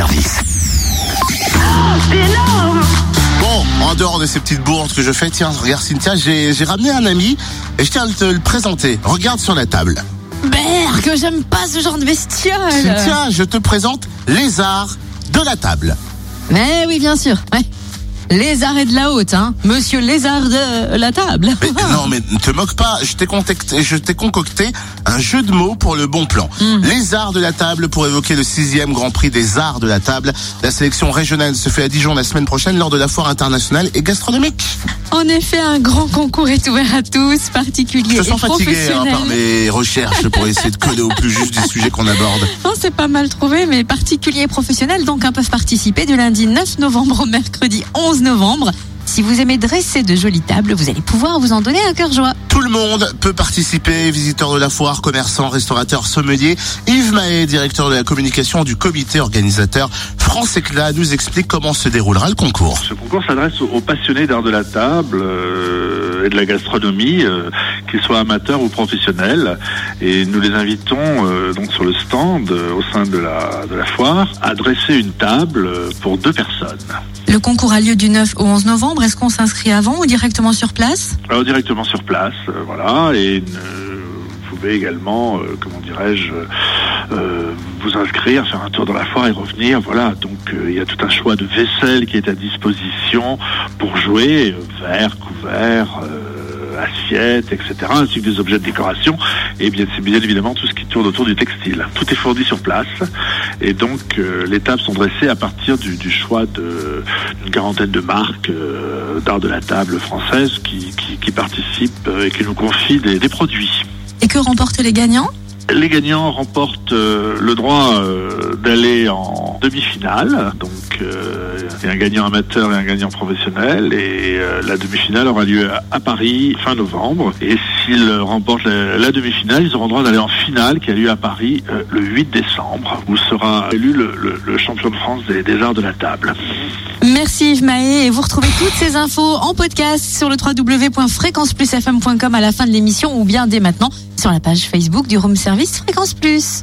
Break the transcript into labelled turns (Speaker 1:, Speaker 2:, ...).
Speaker 1: service.
Speaker 2: Bon, en dehors de ces petites bourdes que je fais, tiens, regarde Cynthia, j'ai j'ai ramené un ami et je tiens à te le présenter. Regarde sur la table.
Speaker 3: Que j'aime pas ce genre de bestiole.
Speaker 2: Cynthia, je te présente Lézard de la table.
Speaker 3: Mais oui, bien sûr. Ouais. Lézard et de la haute, hein. Monsieur Lézard de la table.
Speaker 2: Mais, non, mais ne te moque pas, je t'ai contacté- je t'ai concocté un jeu de mots pour le bon plan. Les arts de la table pour évoquer le sixième Grand Prix des arts de la table. La sélection régionale se fait à Dijon la semaine prochaine lors de la foire internationale et gastronomique.
Speaker 3: En effet, un grand concours est ouvert à tous, particuliers
Speaker 2: Je
Speaker 3: et
Speaker 2: sens fatigué hein, par mes recherches pour essayer de coller au plus juste du sujet qu'on aborde.
Speaker 3: Non, c'est pas mal trouvé, mais particuliers et professionnels donc hein, peuvent participer du lundi 9 novembre au mercredi 11 novembre. Si vous aimez dresser de jolies tables, vous allez pouvoir vous en donner un cœur joie.
Speaker 2: Tout le monde peut participer, visiteurs de la foire, commerçants, restaurateurs, sommeliers. Yves Mahé, directeur de la communication du comité organisateur France Éclat, nous explique comment se déroulera le concours.
Speaker 4: Ce concours s'adresse aux, aux passionnés d'art de la table euh, et de la gastronomie, euh, qu'ils soient amateurs ou professionnels. Et nous les invitons euh, donc sur le stand euh, au sein de la, de la foire à dresser une table euh, pour deux personnes.
Speaker 3: Le concours a lieu du 9 au 11 novembre. Est-ce qu'on s'inscrit avant ou directement sur place?
Speaker 4: Alors directement sur place, voilà. Et vous pouvez également, comment dirais-je, vous inscrire, faire un tour dans la foire et revenir. Voilà. Donc il y a tout un choix de vaisselle qui est à disposition pour jouer, verre, couvert. Assiettes, etc., ainsi que des objets de décoration, et bien c'est bien évidemment tout ce qui tourne autour du textile. Tout est fourni sur place, et donc euh, les tables sont dressées à partir du, du choix d'une quarantaine de marques euh, d'art de la table françaises qui, qui, qui participent euh, et qui nous confient des, des produits.
Speaker 3: Et que remportent les gagnants?
Speaker 4: Les gagnants remportent euh, le droit euh, d'aller en demi-finale. Donc, il y a un gagnant amateur et un gagnant professionnel. Et euh, la demi-finale aura lieu à, Paris fin novembre. Et s'ils remportent la, demi-finale, ils auront droit d'aller en finale qui a lieu à Paris euh, le 8 décembre, où sera élu le, champion de France des, des arts de la table.
Speaker 3: Merci Yves Mahé et vous retrouvez toutes ces infos en podcast sur le www.fréquenceplusfm.com à la fin de l'émission ou bien dès maintenant sur la page Facebook du Room Service Fréquence Plus.